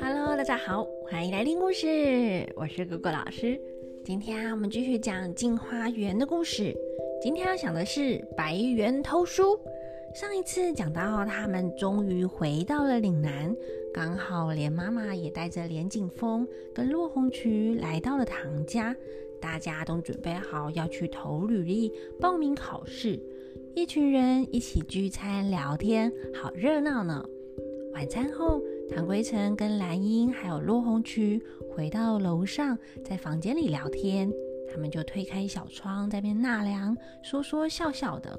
Hello，大家好，欢迎来听故事，我是果果老师。今天啊，我们继续讲《镜花缘》的故事。今天要讲的是白猿偷书。上一次讲到他们终于回到了岭南，刚好连妈妈也带着连景峰跟落红渠来到了唐家，大家都准备好要去投履历、报名考试。一群人一起聚餐聊天，好热闹呢。晚餐后，唐归尘跟蓝英还有落红渠回到楼上，在房间里聊天。他们就推开小窗，在边纳凉，说说笑笑的。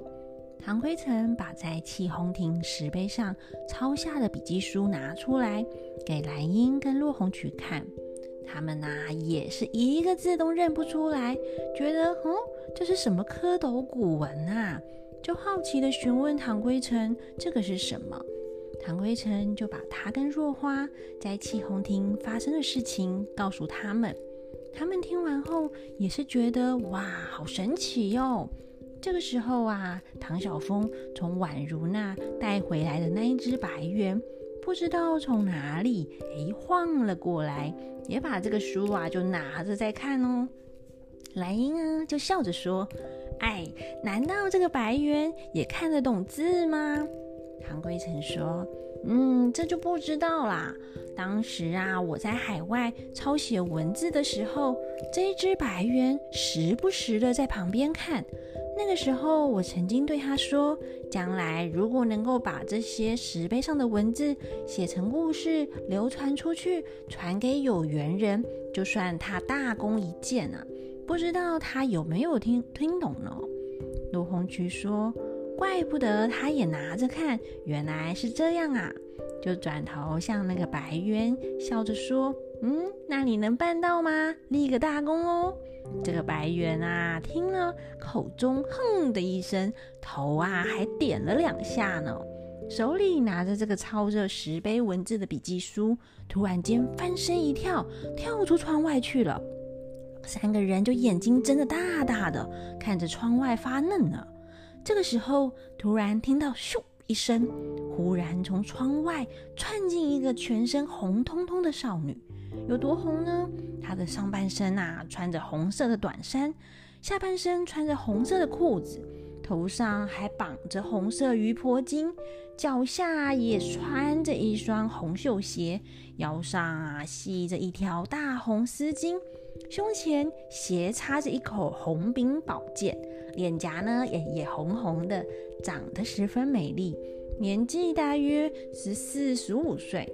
唐归尘把在气红亭石碑上抄下的笔记书拿出来，给蓝英跟落红渠看。他们呐，也是一个字都认不出来，觉得哦，这是什么蝌蚪古文啊？就好奇地询问唐归尘：“这个是什么？”唐归尘就把他跟若花在气红亭发生的事情告诉他们。他们听完后也是觉得哇，好神奇哟！这个时候啊，唐晓峰从宛如那带回来的那一只白猿，不知道从哪里哎晃了过来，也把这个书啊就拿着在看哦。兰英啊就笑着说。哎，难道这个白猿也看得懂字吗？唐归尘说：“嗯，这就不知道啦。当时啊，我在海外抄写文字的时候，这只白猿时不时的在旁边看。那个时候，我曾经对他说：将来如果能够把这些石碑上的文字写成故事，流传出去，传给有缘人，就算他大功一件啊。”不知道他有没有听听懂呢？陆红渠说：“怪不得他也拿着看，原来是这样啊！”就转头向那个白渊笑着说：“嗯，那你能办到吗？立个大功哦！”这个白猿啊，听了口中哼的一声，头啊还点了两下呢，手里拿着这个抄着石碑文字的笔记书，突然间翻身一跳，跳出窗外去了。三个人就眼睛睁得大大的，看着窗外发愣呢。这个时候，突然听到咻一声，忽然从窗外窜进一个全身红彤彤的少女。有多红呢？她的上半身啊穿着红色的短衫，下半身穿着红色的裤子，头上还绑着红色鱼婆巾，脚下也穿着一双红绣鞋，腰上啊系着一条大红丝巾。胸前斜插着一口红柄宝剑，脸颊呢也也红红的，长得十分美丽，年纪大约十四十五岁。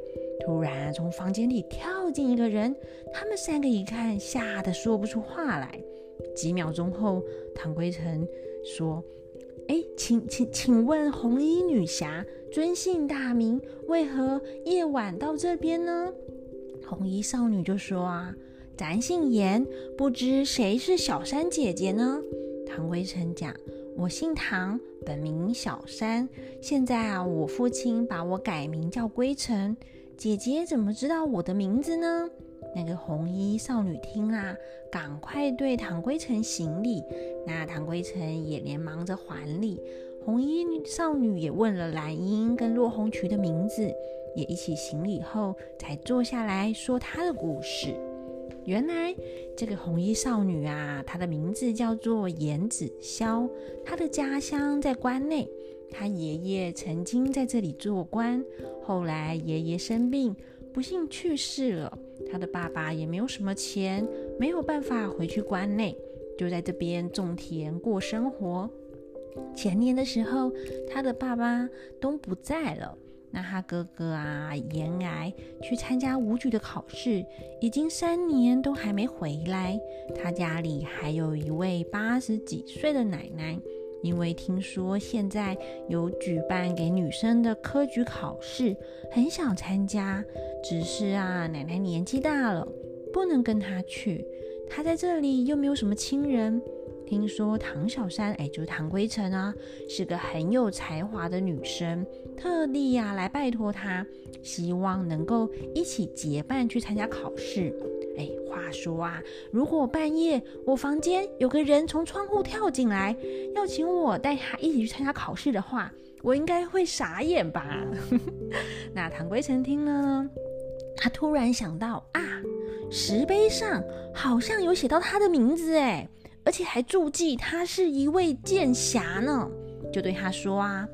突然从房间里跳进一个人，他们三个一看，吓得说不出话来。几秒钟后，唐归尘说：“哎，请请请问红衣女侠尊姓大名？为何夜晚到这边呢？”红衣少女就说：“啊。”咱姓严，不知谁是小山姐姐呢？唐归尘讲：“我姓唐，本名小山。现在啊，我父亲把我改名叫归尘。姐姐怎么知道我的名字呢？”那个红衣少女听啦，赶快对唐归尘行礼。那唐归尘也连忙着还礼。红衣少女也问了兰英跟落红渠的名字，也一起行礼后，才坐下来说她的故事。原来这个红衣少女啊，她的名字叫做严子潇，她的家乡在关内，她爷爷曾经在这里做官，后来爷爷生病，不幸去世了，她的爸爸也没有什么钱，没有办法回去关内，就在这边种田过生活。前年的时候，她的爸爸都不在了。那他哥哥啊，严癌去参加武举的考试，已经三年都还没回来。他家里还有一位八十几岁的奶奶，因为听说现在有举办给女生的科举考试，很想参加。只是啊，奶奶年纪大了，不能跟他去。他在这里又没有什么亲人。听说唐小山，哎，就是唐归尘啊，是个很有才华的女生，特地呀来拜托他，希望能够一起结伴去参加考试。哎，话说啊，如果半夜我房间有个人从窗户跳进来，要请我带他一起去参加考试的话，我应该会傻眼吧？那唐归成听了呢，他突然想到啊，石碑上好像有写到他的名字哎，而且还注记他是一位剑侠呢，就对他说啊。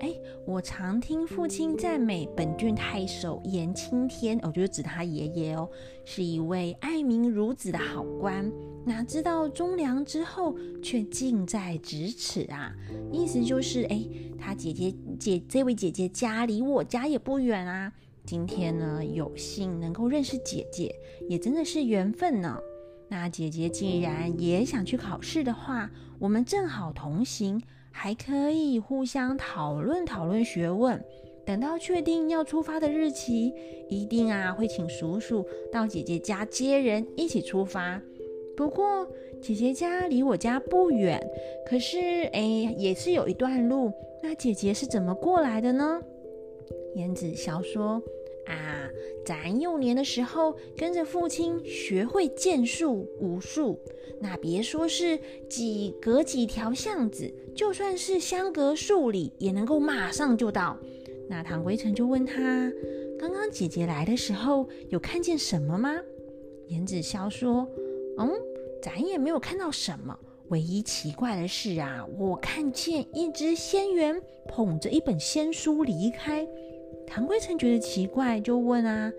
哎，我常听父亲赞美本郡太守严青天，哦，就是指他爷爷哦，是一位爱民如子的好官。哪知道忠良之后却近在咫尺啊！意思就是，哎，他姐姐姐这位姐姐家离我家也不远啊。今天呢，有幸能够认识姐姐，也真的是缘分呢。那姐姐既然也想去考试的话，我们正好同行。还可以互相讨论讨论学问，等到确定要出发的日期，一定啊会请叔叔到姐姐家接人，一起出发。不过姐姐家离我家不远，可是哎也是有一段路，那姐姐是怎么过来的呢？燕子潇说。咱幼年的时候跟着父亲学会剑术武术，那别说是几隔几条巷子，就算是相隔数里，也能够马上就到。那唐归成就问他，刚刚姐姐来的时候有看见什么吗？颜子潇说，嗯，咱也没有看到什么，唯一奇怪的是啊，我看见一只仙猿捧着一本仙书离开。唐归成觉得奇怪，就问啊：“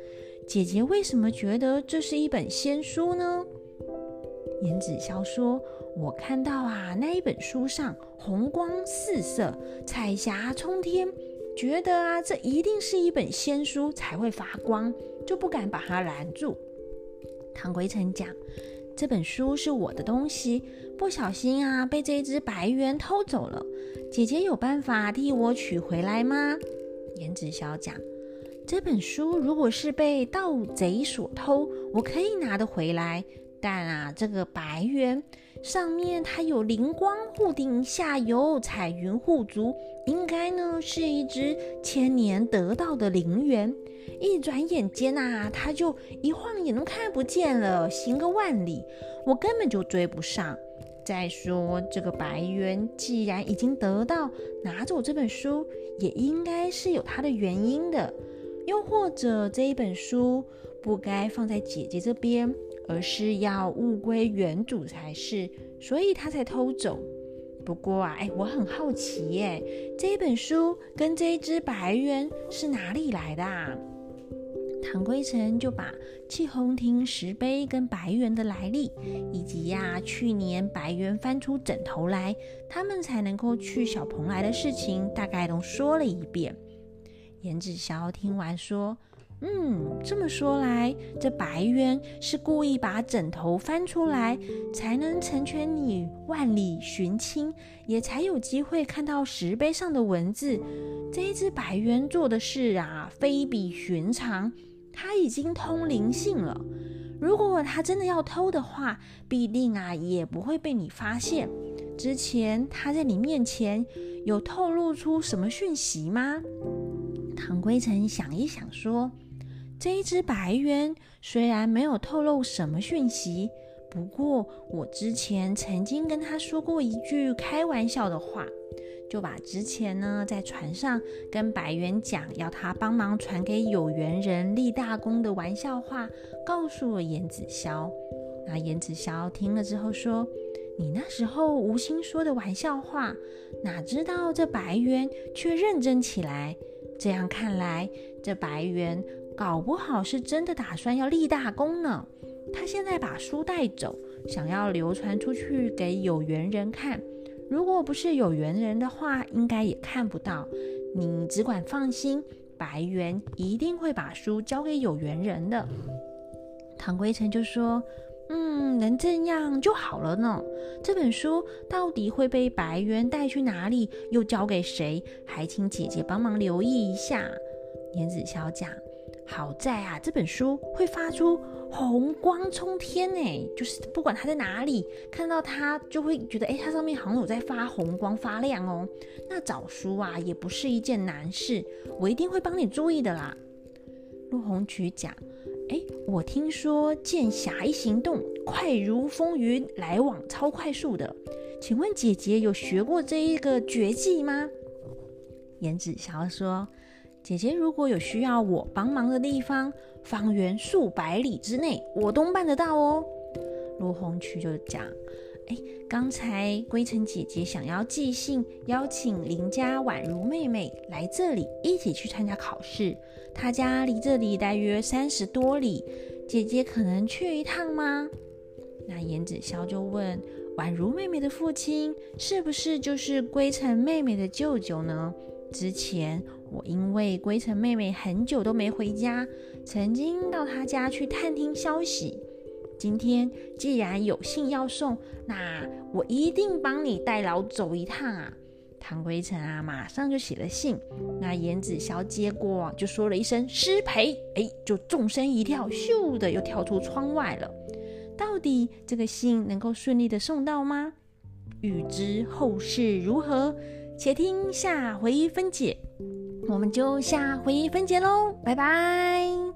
姐姐为什么觉得这是一本仙书呢？”颜子潇说：“我看到啊，那一本书上红光四射，彩霞冲天，觉得啊，这一定是一本仙书才会发光，就不敢把它拦住。”唐归成讲：“这本书是我的东西，不小心啊，被这只白猿偷走了。姐姐有办法替我取回来吗？”颜子小讲，这本书如果是被盗贼所偷，我可以拿得回来。但啊，这个白猿上面它有灵光护顶，下有彩云护足，应该呢是一只千年得道的灵猿。一转眼间呐，它就一晃眼都看不见了，行个万里，我根本就追不上。再说，这个白猿既然已经得到拿走这本书，也应该是有它的原因的。又或者这一本书不该放在姐姐这边，而是要物归原主才是，所以他才偷走。不过啊，哎，我很好奇耶，这一本书跟这一只白猿是哪里来的啊？唐归成就把气红亭石碑跟白猿的来历，以及呀去年白猿翻出枕头来，他们才能够去小蓬莱的事情，大概都说了一遍。颜子潇听完说：“嗯，这么说来，这白猿是故意把枕头翻出来，才能成全你万里寻亲，也才有机会看到石碑上的文字。这一只白猿做的事啊，非比寻常。”他已经通灵性了。如果他真的要偷的话，必定啊也不会被你发现。之前他在你面前有透露出什么讯息吗？唐归成想一想说：“这一只白猿虽然没有透露什么讯息，不过我之前曾经跟他说过一句开玩笑的话。”就把之前呢在船上跟白猿讲要他帮忙传给有缘人立大功的玩笑话告诉了严子潇。那严子潇听了之后说：“你那时候无心说的玩笑话，哪知道这白猿却认真起来。这样看来，这白猿搞不好是真的打算要立大功呢。他现在把书带走，想要流传出去给有缘人看。”如果不是有缘人的话，应该也看不到。你只管放心，白猿一定会把书交给有缘人的。唐归成就说：“嗯，能这样就好了呢。这本书到底会被白猿带去哪里，又交给谁？还请姐姐帮忙留意一下。”颜子潇讲。好在啊，这本书会发出红光冲天呢，就是不管它在哪里，看到它就会觉得，哎，它上面好像有在发红光发亮哦。那找书啊，也不是一件难事，我一定会帮你注意的啦。陆红曲讲，哎，我听说剑侠一行动快如风云，来往超快速的，请问姐姐有学过这一个绝技吗？颜子霄说：“姐姐如果有需要我帮忙的地方，方圆数百里之内，我都办得到哦。”陆红曲就讲：“哎，刚才归尘姐姐想要寄信邀请邻家宛如妹妹来这里一起去参加考试，她家离这里大约三十多里，姐姐可能去一趟吗？”那颜子潇就问。宛如妹妹的父亲是不是就是归尘妹妹的舅舅呢？之前我因为归尘妹妹很久都没回家，曾经到她家去探听消息。今天既然有信要送，那我一定帮你代劳走一趟啊！唐归尘啊，马上就写了信。那颜子潇接过，就说了一声失陪，哎，就纵身一跳，咻的又跳出窗外了。到底这个信能够顺利的送到吗？欲知后事如何，且听下回分解。我们就下回分解喽，拜拜。